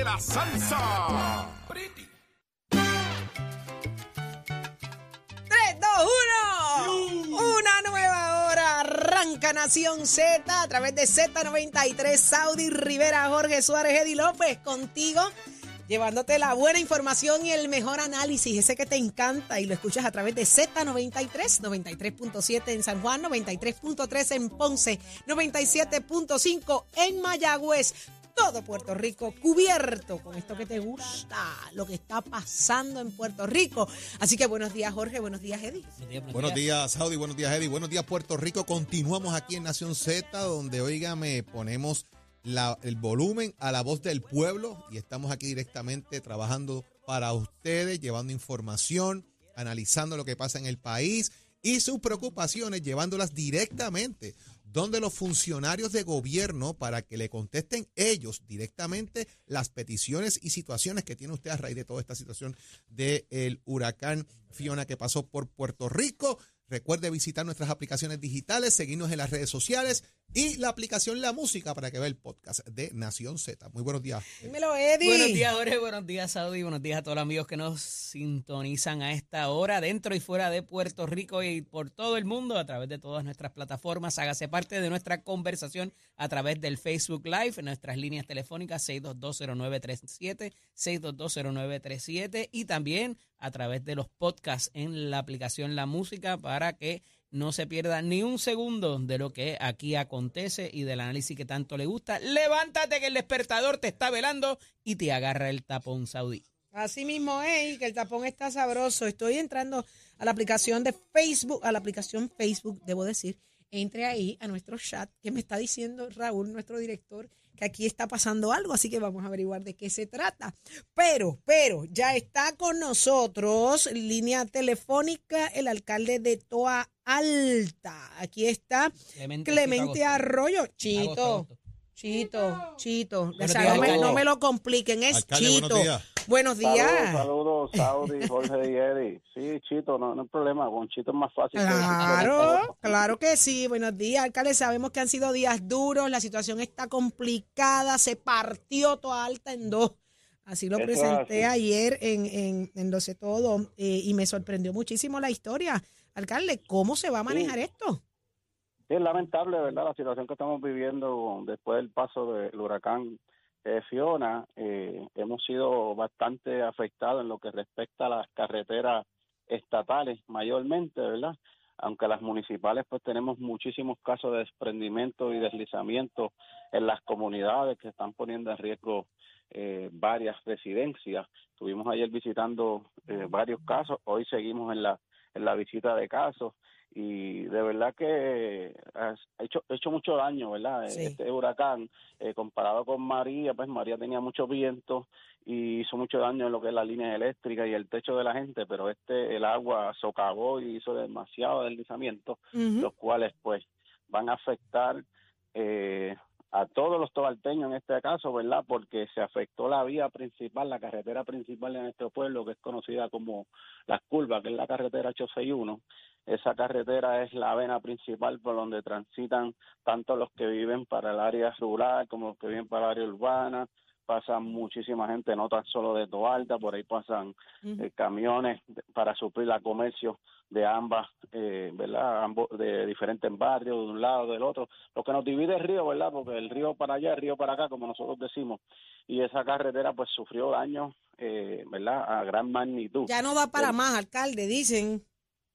de la salsa. 3, 2, 1. Una nueva hora. Arranca Nación Z a través de Z93. Saudi Rivera, Jorge Suárez, Eddie López, contigo. Llevándote la buena información y el mejor análisis, ese que te encanta y lo escuchas a través de Z93, 93.7 en San Juan, 93.3 en Ponce, 97.5 en Mayagüez todo Puerto Rico cubierto con esto que te gusta, lo que está pasando en Puerto Rico. Así que buenos días, Jorge, buenos días, Eddie. Buenos días, Saudi, buenos días, Eddie, buenos días, Puerto Rico. Continuamos aquí en Nación Z, donde, oígame, ponemos la- el volumen a la voz del pueblo y estamos aquí directamente trabajando para ustedes, llevando información, analizando lo que pasa en el país y sus preocupaciones, llevándolas directamente donde los funcionarios de gobierno para que le contesten ellos directamente las peticiones y situaciones que tiene usted a raíz de toda esta situación del huracán Fiona que pasó por Puerto Rico. Recuerde visitar nuestras aplicaciones digitales, seguirnos en las redes sociales y la aplicación La Música para que vea el podcast de Nación Z. Muy buenos días. Dímelo, Eddie. Buenos días, Jorge. Buenos días, Saudi. Buenos días a todos los amigos que nos sintonizan a esta hora, dentro y fuera de Puerto Rico y por todo el mundo, a través de todas nuestras plataformas. Hágase parte de nuestra conversación a través del Facebook Live, en nuestras líneas telefónicas 6220937, 6220937 y también a través de los podcasts en la aplicación La Música para que no se pierda ni un segundo de lo que aquí acontece y del análisis que tanto le gusta. Levántate que el despertador te está velando y te agarra el tapón saudí. Así mismo es, que el tapón está sabroso. Estoy entrando a la aplicación de Facebook, a la aplicación Facebook, debo decir. Entre ahí a nuestro chat que me está diciendo Raúl, nuestro director, que aquí está pasando algo, así que vamos a averiguar de qué se trata. Pero, pero, ya está con nosotros, línea telefónica, el alcalde de Toa Alta. Aquí está Clemente, Clemente Chito Agosto. Arroyo. Agosto, Chito. Chito, Chito. O sea, no, me, alcalde. no me lo compliquen, es Alcalde, Chito. buenos días. Buenos días. Saludos, saludos, Saudi, Jorge y Eddie. Sí, Chito, no, no hay problema, con Chito es más fácil. que- Claro, claro que sí. Buenos días, alcalde. Sabemos que han sido días duros, la situación está complicada, se partió toda alta en dos. Así lo Eso presenté así. ayer en, en, en Lo sé todo eh, y me sorprendió muchísimo la historia. Alcalde, ¿cómo se va a manejar esto? Es lamentable, ¿verdad? La situación que estamos viviendo después del paso del huracán eh, Fiona. Eh, hemos sido bastante afectados en lo que respecta a las carreteras estatales, mayormente, ¿verdad? Aunque las municipales, pues tenemos muchísimos casos de desprendimiento y deslizamiento en las comunidades que están poniendo en riesgo eh, varias residencias. Estuvimos ayer visitando varios casos, hoy seguimos en la en la visita de casos y de verdad que ha hecho, mucho daño, ¿verdad? Sí. Este huracán, eh, comparado con María, pues María tenía mucho viento y hizo mucho daño en lo que es la línea eléctrica y el techo de la gente, pero este, el agua socavó y hizo demasiado deslizamiento, los cuales pues van a afectar eh, a todos los tobalteños en este caso, ¿verdad? Porque se afectó la vía principal, la carretera principal de nuestro pueblo, que es conocida como Las Curvas, que es la carretera 861. Esa carretera es la vena principal por donde transitan tanto los que viven para el área rural como los que viven para el área urbana. Pasan muchísima gente, no tan solo de Toalta, por ahí pasan eh, camiones para suplir a comercio de ambas, eh, ¿verdad? Ambos, de diferentes barrios, de un lado, del otro. Lo que nos divide el río, ¿verdad? Porque el río para allá, el río para acá, como nosotros decimos. Y esa carretera, pues, sufrió daños, eh, ¿verdad? A gran magnitud. Ya no da para más, alcalde, dicen.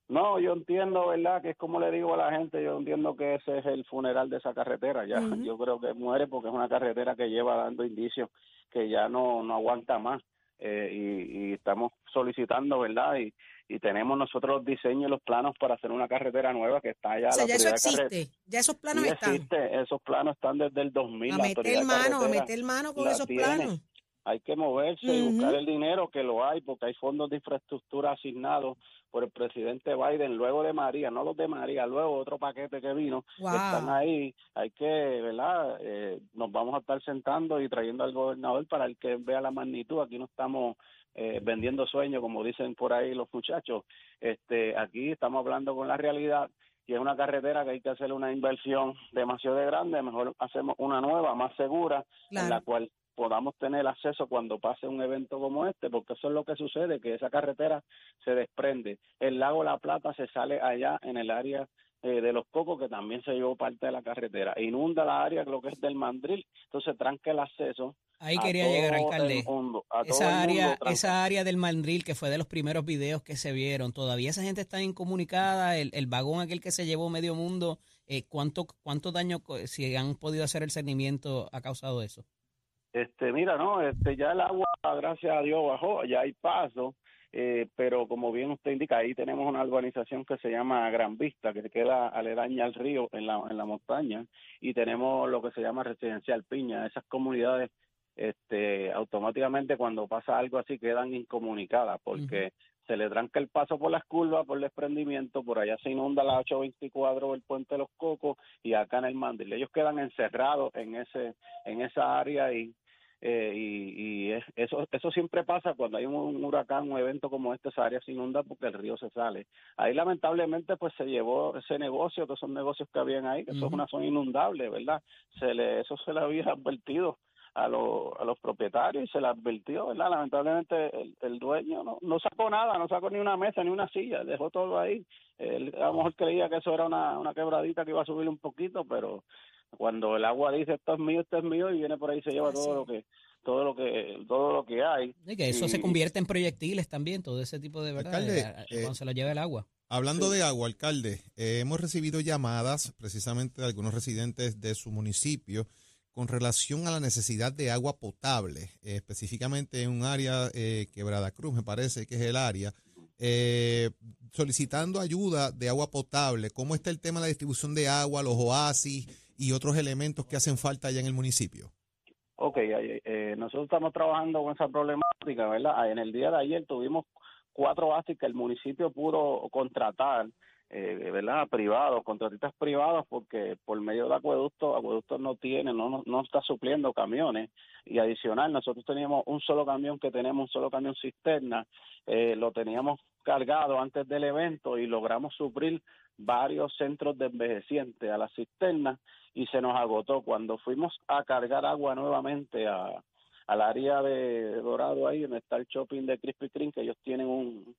No, yo entiendo, ¿verdad? Que es como le digo a la gente, yo entiendo que ese es el funeral de esa carretera. Ya, yo creo que muere porque es una carretera que lleva dando indicios que ya no, no aguanta más. Eh, y, y estamos solicitando, ¿verdad? Y, y tenemos nosotros los diseños y los planos para hacer una carretera nueva que está allá. O sea, la ya eso existe, ya esos planos Sí están. existe, esos planos están desde el 2000. A meter mano, a meter mano con esos tiene. planos. Hay que moverse y buscar el dinero que lo hay porque hay fondos de infraestructura asignados por el presidente Biden luego de María, no los de María, luego otro paquete que vino, Wow. están ahí, hay que, ¿verdad? Eh, nos vamos a estar sentando y trayendo al gobernador para el que vea la magnitud, aquí no estamos eh, vendiendo sueños como dicen por ahí los muchachos, este, aquí estamos hablando con la realidad y es una carretera que hay que hacer una inversión demasiado grande, mejor hacemos una nueva, más segura, en la cual podamos tener acceso cuando pase un evento como este, porque eso es lo que sucede, que esa carretera se desprende. El lago La Plata se sale allá en el área eh, de los Cocos, que también se llevó parte de la carretera. Inunda la área, lo que es del Mandril, entonces tranca el acceso. Ahí quería llegar, alcalde. mundo, Esa área, esa área del mandril que fue de los primeros videos que se vieron, todavía esa gente está incomunicada, el, el vagón aquel que se llevó medio mundo, eh, ¿cuánto, cuánto daño, co- si han podido hacer el cernimiento, ha causado eso? Este, mira, no, este, ya el agua, gracias a Dios, bajó, ya hay paso, eh, pero como bien usted indica, ahí tenemos una urbanización que se llama Gran Vista, que queda aledaña al río en la, en la montaña, y tenemos lo que se llama Residencial Piña. Esas comunidades, este, automáticamente cuando pasa algo así quedan incomunicadas, porque se le tranca el paso por las curvas, por el desprendimiento, por allá se inunda la 824 el puente de los Cocos y acá en el Mandil. Ellos quedan encerrados en ese en esa área y eh, y, y es- eso eso siempre pasa cuando hay un, un huracán, un evento como este, esa área se inunda porque el río se sale. Ahí lamentablemente pues se llevó ese negocio, todos esos negocios que habían ahí, que eso es Ujú. una zona inundable, ¿verdad? Se le eso se le había advertido a, los a los propietarios y se le advirtió, ¿verdad? Lamentablemente el, el dueño no, no sacó nada, no sacó ni una mesa ni una silla, dejó todo ahí. Él a lo mejor creía que eso era una, una quebradita que iba a subir un poquito, pero cuando el agua dice esto es mío, esto es mío y viene por ahí y se lleva Así todo lo que todo lo que todo lo que hay. Y que eso se convierte en proyectiles también, todo ese tipo de verdad, Alcalde, eh, eh, cuando se lo lleva el agua. Hablando Sí. de agua, alcalde, eh, hemos recibido llamadas precisamente de algunos residentes de su municipio con relación a la necesidad de agua potable, eh, específicamente en un área, eh, Quebrada Cruz, me parece que es el área, eh, solicitando ayuda de agua potable. ¿Cómo está el tema de la distribución de agua, los oasis y otros elementos que hacen falta allá en el municipio? Ok, eh, nosotros estamos trabajando con esa problemática, ¿verdad? Ah, En el día de ayer tuvimos cuatro bases que el municipio pudo contratar, eh, ¿verdad? Privados, contratistas privados, porque por medio de acueductos, acueductos no tiene, no, no está supliendo camiones. Y adicional, nosotros teníamos un solo camión que tenemos, un solo camión cisterna, eh, lo teníamos cargado antes del evento y logramos suplir varios centros de envejecientes a las cisternas y se nos agotó. Cuando fuimos a cargar agua nuevamente a, al área de Dorado ahí, donde está el shopping de Krispy Kreme, que ellos tienen un,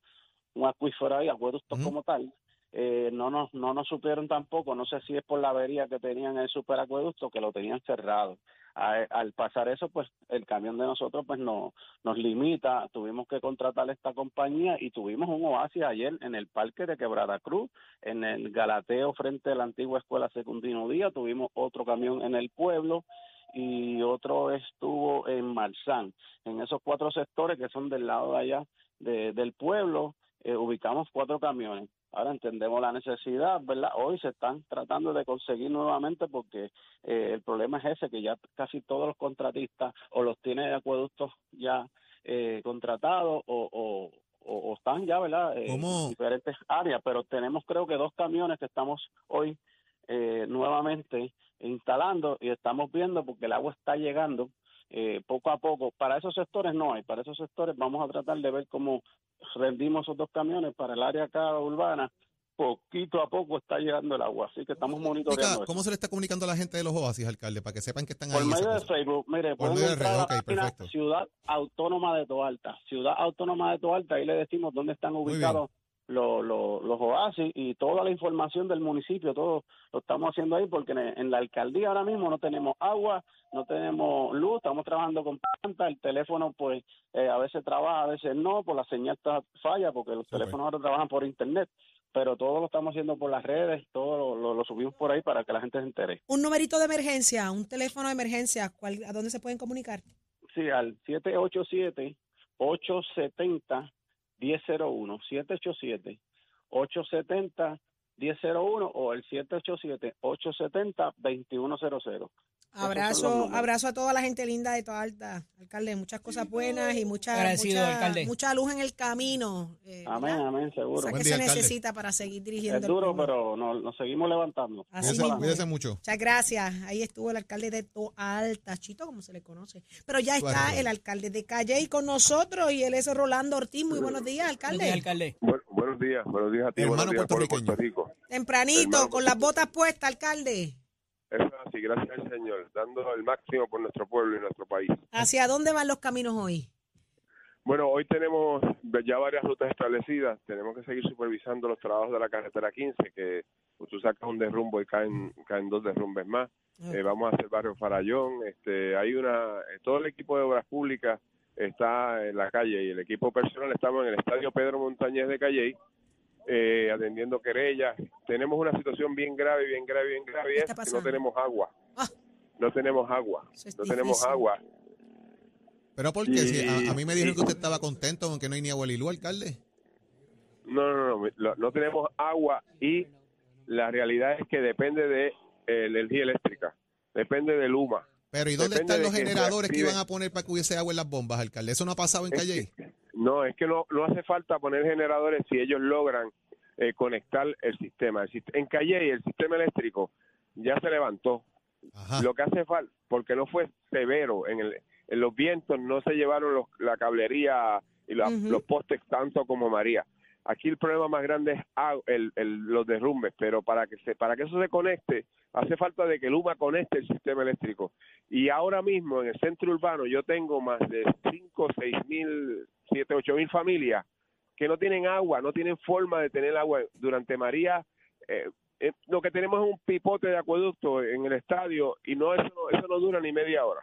un acuífero ahí, acueducto Ujú. como tal, eh, no nos no nos supieron tampoco, no sé si es por la avería que tenían el superacueducto, que lo tenían cerrado. Al pasar eso, pues el camión de nosotros pues no, nos limita, tuvimos que contratar esta compañía y tuvimos un oasis ayer en el parque de Quebrada Cruz, en el Galateo frente a la antigua escuela Secundino Díaz, tuvimos otro camión en el pueblo y otro estuvo en Marzán. En esos cuatro sectores que son del lado de allá de- del pueblo, eh, ubicamos cuatro camiones. Ahora entendemos la necesidad, ¿verdad? Hoy se están tratando de conseguir nuevamente porque eh, el problema es ese, que ya casi todos los contratistas o los tiene acueductos ya eh, contratados o, o, o- o están ya, ¿verdad? Eh. En diferentes áreas, pero tenemos creo que dos camiones que estamos hoy eh, nuevamente instalando y estamos viendo porque el agua está llegando eh, poco a poco. Para esos sectores no hay, para esos sectores vamos a tratar de ver cómo rendimos esos dos camiones para el área acá urbana. Poquito a poco está llegando el agua, así que estamos monitoreando. ¿Cómo se le está comunicando a la gente de los oasis, alcalde, para que sepan que están Por ahí? medio de? Facebook, mire, Por pueden medio de entrar a la redes, ok, página perfecto. Ciudad Autónoma de Toalta. Ciudad Autónoma de Toalta, ahí le decimos dónde están ubicados los, los, los oasis y toda la información del municipio, todo lo estamos haciendo ahí porque en, en la alcaldía ahora mismo no tenemos agua, no tenemos luz, estamos trabajando con planta, el teléfono pues eh, a veces trabaja, a veces no, por la señal está- falla porque los teléfonos ahora trabajan por internet, pero todo lo estamos haciendo por las redes, todo lo, lo- lo subimos por ahí para que la gente se entere. Un numerito de emergencia, un teléfono de emergencia, ¿cuál- ¿a dónde se pueden comunicar? Sí, al 787-870-1001. 787-870-1001 o el 787-870-2100. Abrazo, números. Abrazo a toda la gente linda de toda alta, alcalde. Muchas cosas buenas y mucha, Agradecido, mucha, luz en el camino. eh, Amén, ¿verdad? amén, O seguro. sea Buen que día, se alcalde. necesita para seguir dirigiendo. Es el duro, pero nos, nos seguimos levantando. Así Cuídese, mismo. cuídese mucho. Muchas gracias. Ahí estuvo el alcalde de Toalta, Chito, como se le conoce. Pero ya está Bueno. el alcalde de Calle con nosotros y él es Rolando Ortiz. Muy buenos días, Buenos alcalde. días, alcalde. Bu- buenos días, buenos días a ti, Hermano buenos días. Puerto Rico. Tempranito, Hermano, con las botas puestas, alcalde. Gracias al Señor, dando el máximo por nuestro pueblo y nuestro país. ¿Hacia dónde van los caminos hoy? Bueno, hoy tenemos ya varias rutas establecidas. Tenemos que seguir supervisando los trabajos de la carretera 15, que pues, tú sacas un derrumbo y caen, caen dos derrumbes más. Eh, vamos a hacer barrio Farallón. Este, hay una, eh, todo el equipo de obras públicas está en la calle y el equipo personal estamos en el estadio Pedro Montañez de Calley eh, atendiendo querellas. Tenemos una situación bien grave, bien grave, bien grave. ¿Qué y está es que no tenemos agua. Ah. No tenemos agua. Es No tenemos agua. Pero porque Y- si a, a mí me dijeron que usted estaba contento con que no hay ni agua Lilú, alcalde. No, no, no, no, no tenemos agua y la realidad es que depende de eh, energía eléctrica, depende de Luma. Pero ¿y dónde Depende están los generadores que iban a poner para que hubiese agua en las bombas, alcalde? Eso no ha pasado en Es Calle. No, es que no, no hace falta poner generadores si ellos logran eh, conectar el sistema. En Calle el sistema eléctrico ya se levantó. Ajá. Lo que hace falta, porque no fue severo, en, el, en los vientos no se llevaron los- la cablería y la- los postes tanto como María. Aquí el problema más grande es el- el- los derrumbes, pero para que se, para que eso se conecte, hace falta de que Luma conecte el sistema eléctrico. Y ahora mismo en el centro urbano yo tengo más de 5, 6 mil, 7, 8 mil familias que no tienen agua, no tienen forma de tener agua. Durante María, eh, eh, lo que tenemos es un pipote de acueducto en el estadio y no eso, no- eso no dura ni media hora.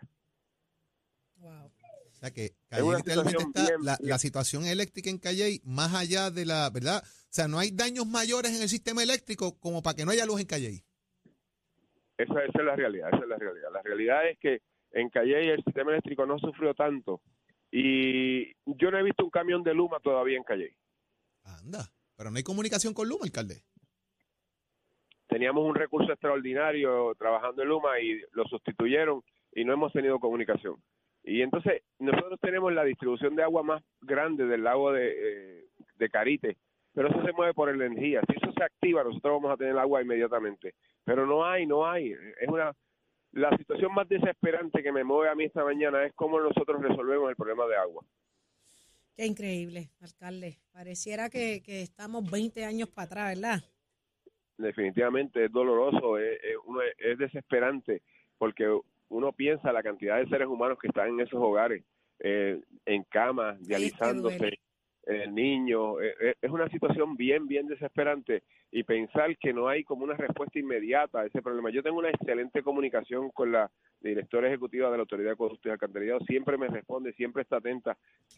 Wow. O sea que Es Calle una literalmente situación está, bien- la, bien- la situación eléctrica en Calle, más allá de la, ¿verdad? O sea, no hay daños mayores en el sistema eléctrico como para que no haya luz en Calle. Esa, esa es la realidad, esa es la realidad. La realidad es que en Calle el sistema eléctrico no sufrió tanto y yo no he visto un camión de Luma todavía en Calle. Anda. Pero no hay comunicación con Luma, alcalde. Teníamos un recurso extraordinario trabajando en Luma y lo sustituyeron y no hemos tenido comunicación. Y entonces nosotros tenemos la distribución de agua más grande del lago de, eh, de Carite, pero eso se mueve por energía. Si eso se activa, nosotros vamos a tener agua inmediatamente. Pero no hay, no hay. Es una la situación más desesperante que me mueve a mí esta mañana es cómo nosotros resolvemos el problema de agua. Qué increíble, alcalde. Pareciera que, que estamos 20 años para atrás, ¿verdad? definitivamente es doloroso, es, es- uno es, es desesperante, porque uno piensa la cantidad de seres humanos que están en esos hogares, eh, en camas, dializándose. Eh, niños, eh, es una situación bien, bien desesperante y pensar que no hay como una respuesta inmediata a ese problema. Yo tengo una excelente comunicación con la directora ejecutiva de la Autoridad de Acueductos y Alcantarillado, siempre me responde, siempre está atenta,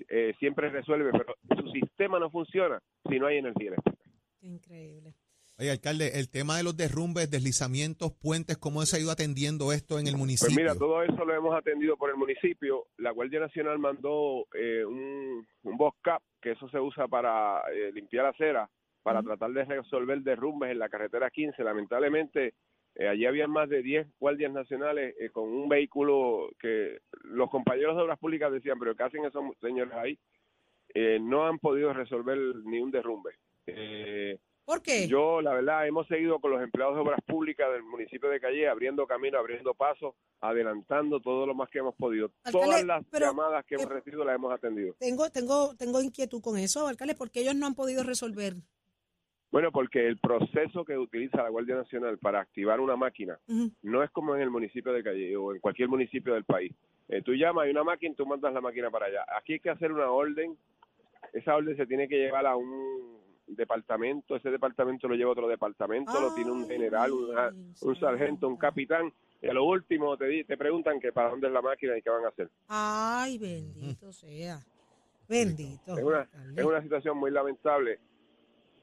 eh, siempre resuelve, pero su sistema no funciona si no hay energía eléctrica. Increíble. Oye, alcalde, el tema de los derrumbes, deslizamientos, puentes, ¿cómo se ha ido atendiendo esto en el municipio? Pues mira, todo eso lo hemos atendido por el municipio. La Guardia Nacional mandó eh, un, un box cap, que eso se usa para eh, limpiar acera, para tratar de resolver derrumbes en la carretera 15. Lamentablemente, eh, allí había más de 10 guardias nacionales eh, con un vehículo que los compañeros de obras públicas decían, pero ¿qué hacen esos señores ahí? No han podido resolver ni un derrumbe. Eh, ¿Por qué? yo, la verdad, hemos seguido con los empleados de obras públicas del municipio de Calle, abriendo camino, abriendo pasos, adelantando todo lo más que hemos podido. Alcalde, Todas las pero, llamadas que eh, hemos recibido las hemos atendido. Tengo, tengo, tengo inquietud con eso, alcalde, porque ellos no han podido resolver. Bueno, porque el proceso que utiliza la Guardia Nacional para activar una máquina no es como en el municipio de Calle o en cualquier municipio del país. Eh, tú llamas, hay una máquina tú mandas la máquina para allá. Aquí hay que hacer una orden. Esa orden se tiene que llevar a un departamento. Ese departamento lo lleva otro departamento. lo tiene un general, una- un sargento, un capitán. Y a lo último te, di- te preguntan que para dónde es la máquina y qué van a hacer. Ay, bendito sea. Bendito. Es una, es una situación muy lamentable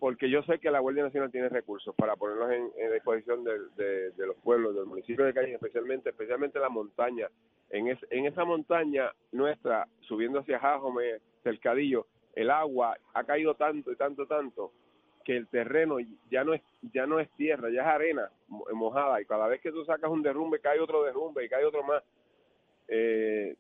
porque yo sé que la Guardia Nacional tiene recursos para ponerlos en, en disposición de, de- de los pueblos, del municipio de Calle, especialmente, especialmente la montaña. En, es- en esa montaña nuestra, subiendo hacia Jajome, Cercadillo, el agua ha caído tanto y tanto, tanto, que el terreno ya no es ya no es tierra, ya es arena mo- mojada y cada vez que tú sacas un derrumbe cae otro derrumbe y cae otro más. Eh,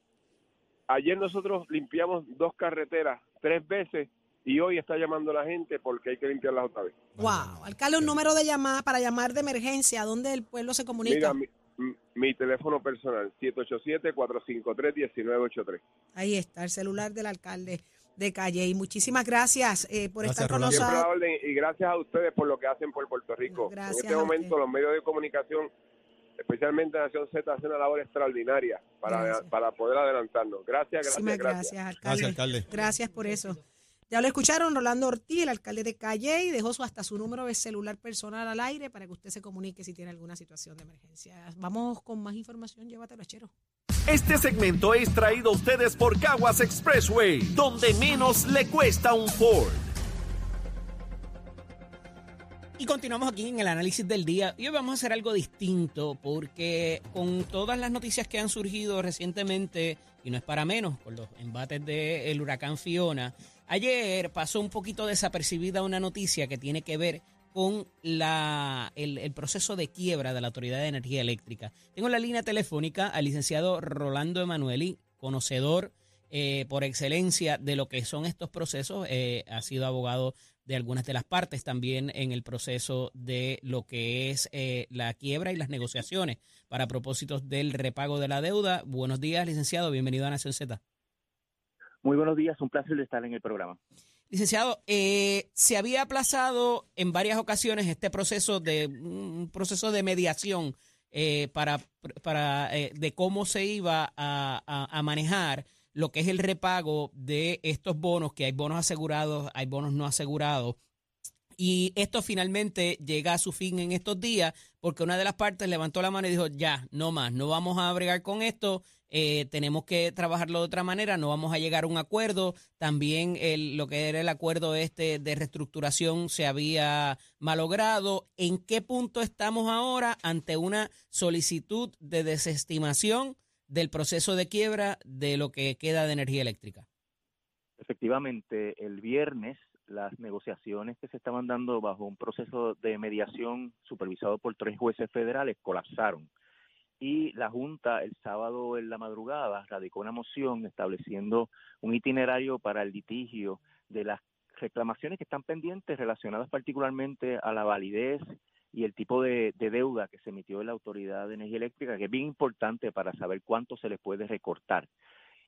ayer nosotros limpiamos dos carreteras tres veces y hoy está llamando la gente porque hay que limpiarlas otra vez. Wow. Alcalde, un número de llamada para llamar de emergencia, ¿dónde el pueblo se comunica? Mira, mi, mi- mi teléfono personal, 787-453-1983. Ahí está, el celular del alcalde de Calle. Y muchísimas gracias eh, por Gracias, estar con Rolando. Siempre a la nosotros. orden y gracias a ustedes por lo que hacen por Puerto Rico. Gracias en este momento los medios de comunicación especialmente Nación Z, hace una labor extraordinaria para, para poder adelantarnos. Gracias, gracias, gracias. gracias, alcalde. Gracias, alcalde. Gracias por eso. Ya lo escucharon, Rolando Ortiz, el alcalde de Calle, y dejó su, hasta su número de celular personal al aire para que usted se comunique si tiene alguna situación de emergencia. Vamos con más información, llévatelo, Chero. Este segmento es traído a ustedes por Caguas Expressway, donde menos le cuesta un Ford. Y continuamos aquí en el análisis del día. Y hoy vamos a hacer algo distinto porque con todas las noticias que han surgido recientemente, y no es para menos, con los embates del huracán Fiona, ayer pasó un poquito desapercibida una noticia que tiene que ver con la, el, proceso de quiebra de la Autoridad de Energía Eléctrica. Tengo en la línea telefónica al licenciado Rolando Emanueli, conocedor eh, por excelencia de lo que son estos procesos. Eh, ha sido abogado de algunas de las partes también en el proceso de lo que es eh, la quiebra y las negociaciones para propósitos del repago de la deuda. Buenos días, licenciado. Bienvenido a Nación Z. Muy buenos días, un placer estar en el programa. Licenciado, eh, se había aplazado en varias ocasiones este proceso de un proceso de mediación eh, para, para eh, de cómo se iba a, a- a manejar lo que es el repago de estos bonos, que hay bonos asegurados, hay bonos no asegurados. Y esto finalmente llega a su fin en estos días porque una de las partes levantó la mano y dijo, ya, no más, no vamos a bregar con esto, eh, tenemos que trabajarlo de otra manera, no vamos a llegar a un acuerdo. También el, lo que era el acuerdo este de reestructuración se había malogrado. ¿En qué punto estamos ahora ante una solicitud de desestimación del proceso de quiebra de lo que queda de energía eléctrica? Efectivamente, el viernes las negociaciones que se estaban dando bajo un proceso de mediación supervisado por tres jueces federales colapsaron. Y la Junta el sábado en la madrugada radicó una moción estableciendo un itinerario para el litigio de las reclamaciones que están pendientes relacionadas particularmente a la validez y el tipo de, de deuda que se emitió en la Autoridad de Energía Eléctrica, que es bien importante para saber cuánto se les puede recortar.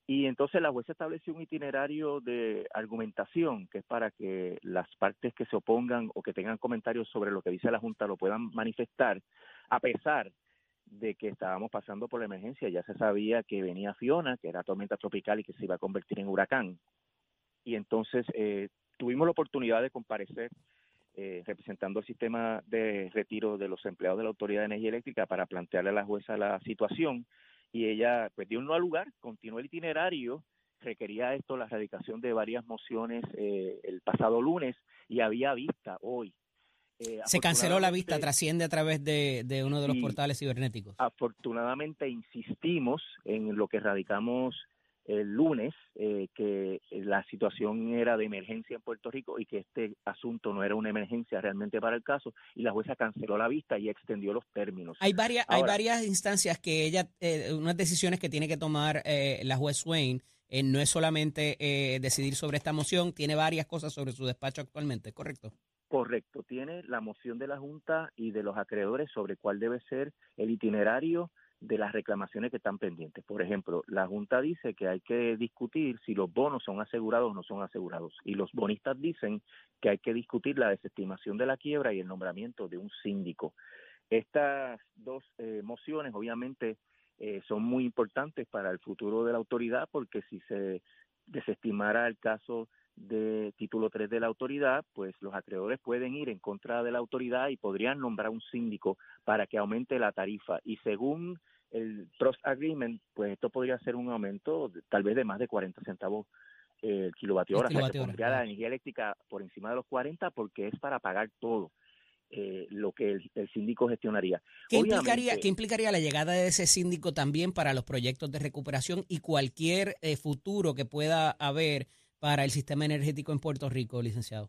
Y entonces la jueza estableció un itinerario de argumentación, que es para que las partes que se opongan o que tengan comentarios sobre lo que dice la Junta lo puedan manifestar, a pesar de que estábamos pasando por la emergencia. Ya se sabía que venía Fiona, que era tormenta tropical y que se iba a convertir en huracán. Y entonces eh, tuvimos la oportunidad de comparecer eh, representando el sistema de retiro de los empleados de la Autoridad de Energía Eléctrica para plantearle a la jueza la situación y ella pues dio un no al lugar, continuó el itinerario, requería esto la erradicación de varias mociones eh, el pasado lunes y había vista hoy. Eh, Se canceló la vista, trasciende a través de, de uno de los portales cibernéticos. afortunadamente insistimos en lo que radicamos el lunes, eh, que la situación era de emergencia en Puerto Rico y que este asunto no era una emergencia realmente para el caso, y la jueza canceló la vista y extendió los términos. Hay varias, hay varias instancias que ella, eh, unas decisiones que tiene que tomar eh, la juez Swain. no es solamente eh, decidir sobre esta moción, tiene varias cosas sobre su despacho actualmente, ¿correcto? Correcto, tiene la moción de la Junta y de los acreedores sobre cuál debe ser el itinerario de las reclamaciones que están pendientes. Por ejemplo, la Junta dice que hay que discutir si los bonos son asegurados o no son asegurados. Y los bonistas dicen que hay que discutir la desestimación de la quiebra y el nombramiento de un síndico. Estas dos eh, mociones, obviamente, eh, son muy importantes para el futuro de la autoridad porque si se desestimara el caso de título 3 de la autoridad, pues los acreedores pueden ir en contra de la autoridad y podrían nombrar un síndico para que aumente la tarifa. Y según el Trust Agreement, pues esto podría ser un aumento de- tal vez de más de 40 centavos eh, el kilovatio hora. O sea, que pondría la energía eléctrica por encima de los 40 porque es para pagar todo eh, lo que el, el síndico gestionaría. ¿Qué Obviamente- implicaría, ¿Qué implicaría la llegada de ese síndico también para los proyectos de recuperación y cualquier eh, futuro que pueda haber para el sistema energético en Puerto Rico, licenciado?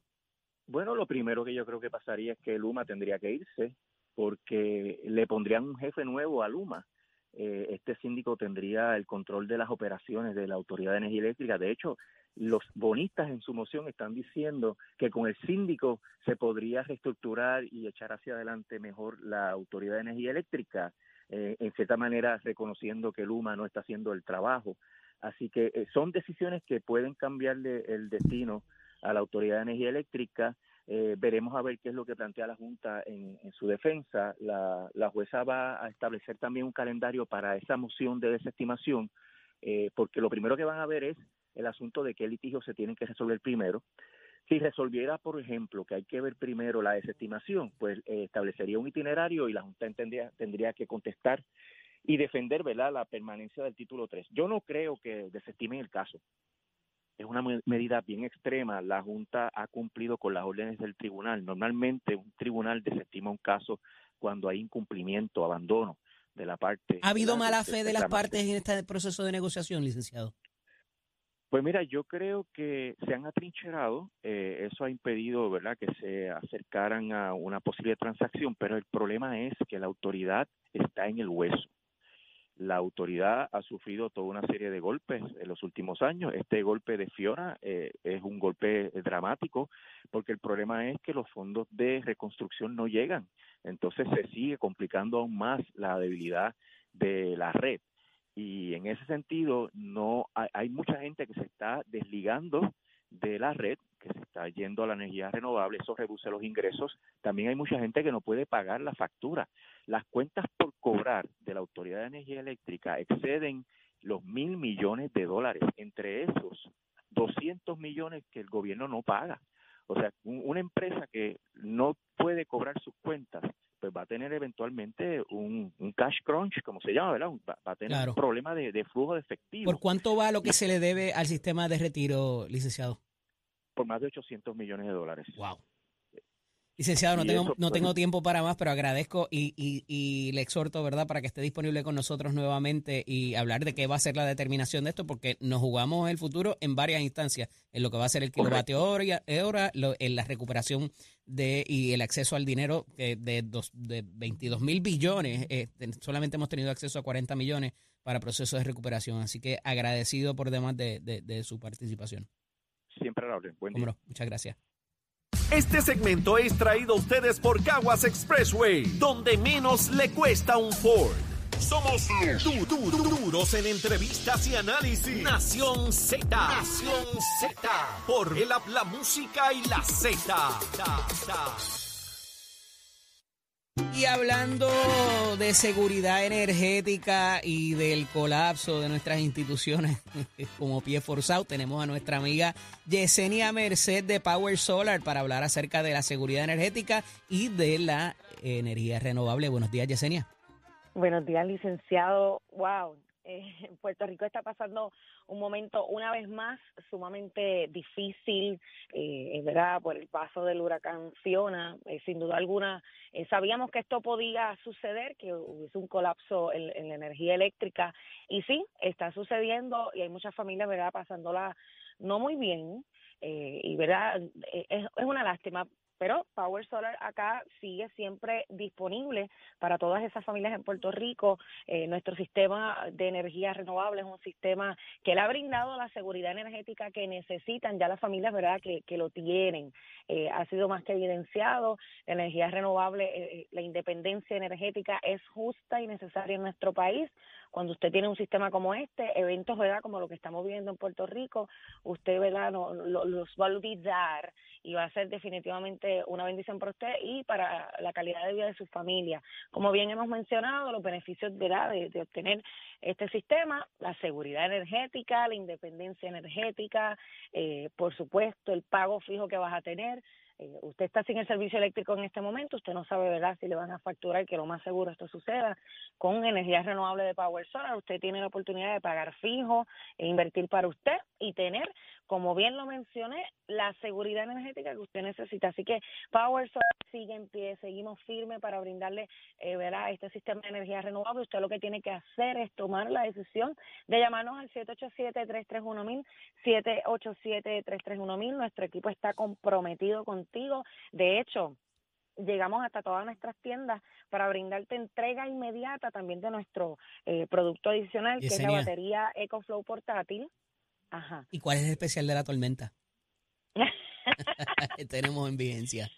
Bueno, lo primero que yo creo que pasaría es que Luma tendría que irse porque le pondrían un jefe nuevo a Luma. Eh, este síndico tendría el control de las operaciones de la Autoridad de Energía Eléctrica. De hecho, los bonistas en su moción están diciendo que con el síndico se podría reestructurar y echar hacia adelante mejor la Autoridad de Energía Eléctrica, eh, en cierta manera reconociendo que Luma no está haciendo el trabajo. Así que eh, son decisiones que pueden cambiarle el destino a la Autoridad de Energía Eléctrica. Eh, veremos a ver qué es lo que plantea la Junta en, su defensa. La, la, jueza va a establecer también un calendario para esa moción de desestimación, eh, porque lo primero que van a ver es el asunto de qué litigios se tienen que resolver primero. Si resolviera, por ejemplo, que hay que ver primero la desestimación, pues eh, establecería un itinerario y la Junta tendría, tendría que contestar y defender ¿verdad? la permanencia del título 3. Yo no creo que desestimen el caso es una medida bien extrema. La Junta ha cumplido con las órdenes del tribunal. Normalmente un tribunal desestima un caso cuando hay incumplimiento, abandono de la parte. ¿Ha habido mala fe de las partes en este proceso de negociación, licenciado? Pues mira, yo creo que se han atrincherado, eh, eso ha impedido, ¿verdad?, que se acercaran a una posible transacción, pero el problema es que la autoridad está en el hueso la autoridad ha sufrido toda una serie de golpes en los últimos años. Este golpe de Fiona eh, es un golpe dramático porque el problema es que los fondos de reconstrucción no llegan. Entonces se sigue complicando aún más la debilidad de la red. Y en ese sentido, no hay, hay mucha gente que se está desligando de la red que se está yendo a la energía renovable, eso reduce los ingresos. También hay mucha gente que no puede pagar la factura. Las cuentas por cobrar de la Autoridad de Energía Eléctrica exceden los mil millones de dólares, entre esos 200 millones que el gobierno no paga. O sea, una empresa que no puede cobrar sus cuentas, pues va a tener eventualmente un, cash crunch, como se llama, ¿verdad? Va, a tener un problema de, de, flujo de efectivo. ¿Por cuánto va lo que se le debe al sistema de retiro, licenciado? Por más de 800 millones de dólares. Wow. Licenciado, no tengo, no tengo tiempo para más, pero agradezco y, y, le exhorto, ¿verdad?, para que esté disponible con nosotros nuevamente y hablar de qué va a ser la determinación de esto, porque nos jugamos el futuro en varias instancias, en lo que va a ser el kilovatio hora, hora en la recuperación de y el acceso al dinero de, de 22 mil billones. Eh, solamente hemos tenido acceso a 40 millones para procesos de recuperación, así que agradecido por demás de, de su participación siempre la Buen día. muchas gracias. Este segmento es traído a ustedes por Caguas Expressway, donde menos le cuesta un Ford. Somos du du duros en entrevistas y análisis. Nación Z. Nación Z. Por el la música y la Z. Y hablando de seguridad energética y del colapso de nuestras instituciones como pie forzado, tenemos a nuestra amiga Yesenia Merced de Power Solar para hablar acerca de la seguridad energética y de la energía renovable. Buenos días, Yesenia. Buenos días, licenciado. Wow, eh, Puerto Rico está pasando un momento una vez más sumamente difícil, eh, ¿verdad? Por el paso del huracán Fiona, eh, sin duda alguna. Eh, sabíamos que esto podía suceder, que hubiese un colapso en, en, la energía eléctrica y sí, está sucediendo y hay muchas familias, ¿verdad? Pasándola no muy bien. Eh, y verdad es, es una lástima pero Power Solar acá sigue siempre disponible para todas esas familias en Puerto Rico. Eh, nuestro sistema de energía renovable es un sistema que le ha brindado la seguridad energética que necesitan ya las familias, ¿verdad?, que, que lo tienen. Eh, ha sido más que evidenciado. La energía renovable, eh, la independencia energética es justa y necesaria en nuestro país. Cuando usted tiene un sistema como este, eventos, ¿verdad?, como lo que estamos viendo en Puerto Rico, usted, ¿verdad?, no, los va a olvidar y va a ser definitivamente una bendición para usted y para la calidad de vida de su familia. Como bien hemos mencionado, los beneficios de, de obtener este sistema, la seguridad energética, la independencia energética, eh, por supuesto, el pago fijo que vas a tener, eh, usted está sin el servicio eléctrico en este momento, usted no sabe, ¿verdad?, si le van a facturar, que lo más seguro esto suceda. Con energía renovable de Power Solar, usted tiene la oportunidad de pagar fijo e invertir para usted y tener, como bien lo mencioné, la seguridad energética que usted necesita. Así que Power Solar sigue en pie, seguimos firmes para brindarle, eh, ¿verdad?, este sistema de energía renovable. Usted lo que tiene que hacer es tomar la decisión de llamarnos al 787-331-1000, 787-331-1000. Nuestro equipo está comprometido con de hecho, llegamos hasta todas nuestras tiendas para brindarte entrega inmediata también de nuestro eh, producto adicional, que es la batería EcoFlow portátil. Ajá. ¿Y cuál es el especial de la tormenta? Tenemos en vigencia.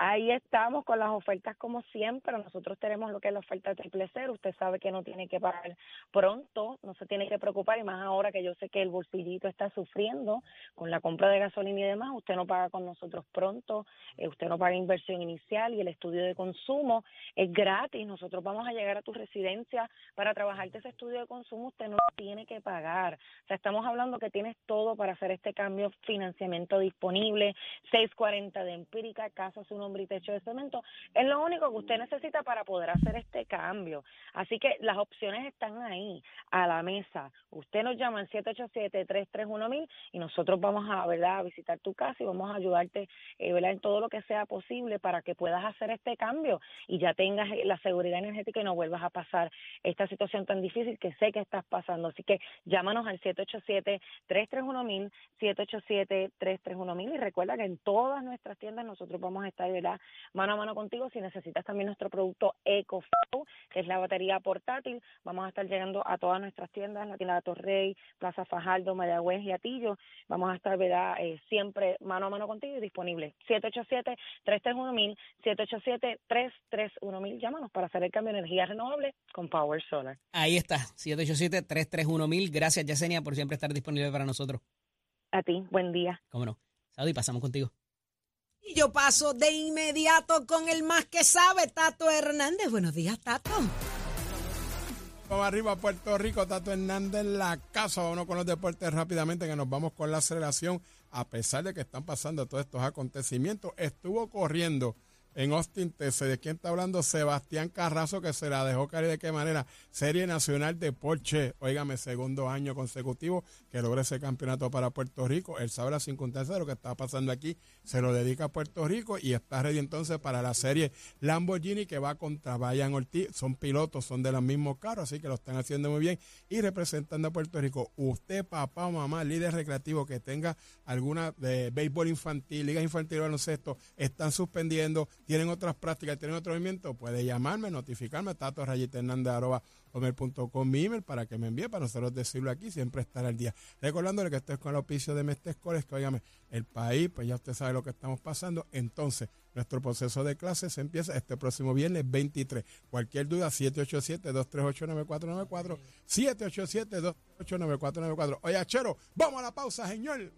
Ahí estamos con las ofertas como siempre. Nosotros tenemos lo que es la oferta triple cero. Usted sabe que no tiene que pagar pronto, no se tiene que preocupar y más ahora que yo sé que el bolsillito está sufriendo con la compra de gasolina y demás. Usted no paga con nosotros pronto, eh, usted no paga inversión inicial y el estudio de consumo es gratis. Nosotros vamos a llegar a tu residencia para trabajarte ese estudio de consumo. Usted no tiene que pagar. O sea, estamos hablando que tienes todo para hacer este cambio, financiamiento disponible, 640 de empírica, casa su nombre y techo de cemento. Es lo único que usted necesita para poder hacer este cambio. Así que las opciones están ahí, a la mesa. Usted nos llama al 787-331-1000 y nosotros vamos a, ¿verdad? a visitar tu casa y vamos a ayudarte eh, en todo lo que sea posible para que puedas hacer este cambio y ya tengas la seguridad energética y no vuelvas a pasar esta situación tan difícil que sé que estás pasando. Así que llámanos al 787-331-1000, 787-331-1000 y recuerda que en todas nuestras tiendas nosotros vamos a estar ¿verdad? mano a mano contigo. Si necesitas también nuestro producto EcoFlow, que es la batería portátil, vamos a estar llegando a todas nuestras tiendas, la tienda de Torrey, Plaza Fajardo, Mayagüez y Atillo. Vamos a estar ¿verdad? Eh, siempre mano a mano contigo y disponible. 787-331-1000, 787-331-1000. Llámanos para hacer el cambio de energía renovable con Power Solar. Ahí está, 787-331-1000. Gracias, Yesenia, por siempre estar disponible para nosotros. A ti, buen día. Cómo no. Saudi, pasamos contigo. Y yo paso de inmediato con el más que sabe, Tato Hernández. Buenos días, Tato. Vamos arriba a Puerto Rico, Tato Hernández la casa. Vamos con los deportes rápidamente, que nos vamos con la aceleración. A pesar de que están pasando todos estos acontecimientos, estuvo corriendo en Austin, Texas. ¿De quién está hablando? Sebastián Carrazo, que se la dejó caer de qué manera. Serie Nacional de Porsche, óigame, segundo año consecutivo que logra ese campeonato para Puerto Rico. Él sabe las circunstancias de lo que está pasando aquí, se lo dedica a Puerto Rico y está ready entonces para la serie Lamborghini que va contra Brian Ortiz. Son pilotos, son de los mismos carros, así que lo están haciendo muy bien y representando a Puerto Rico. Usted, papá o mamá, líder recreativo que tenga alguna de béisbol infantil, liga infantil baloncesto, están suspendiendo tienen otras prácticas, tienen otro movimiento, puede llamarme, notificarme, tato rayita mi email para que me envíe para nosotros decirlo aquí, siempre estar al día. Recordándole que estoy con el auspicio de Mestes Cores, que oígame, el país, pues ya usted sabe lo que estamos pasando. Entonces, nuestro proceso de clases empieza este próximo viernes 23. Cualquier duda, 787-238-9494, 787-238-9494. Oye, Chero, vamos a la pausa, señor.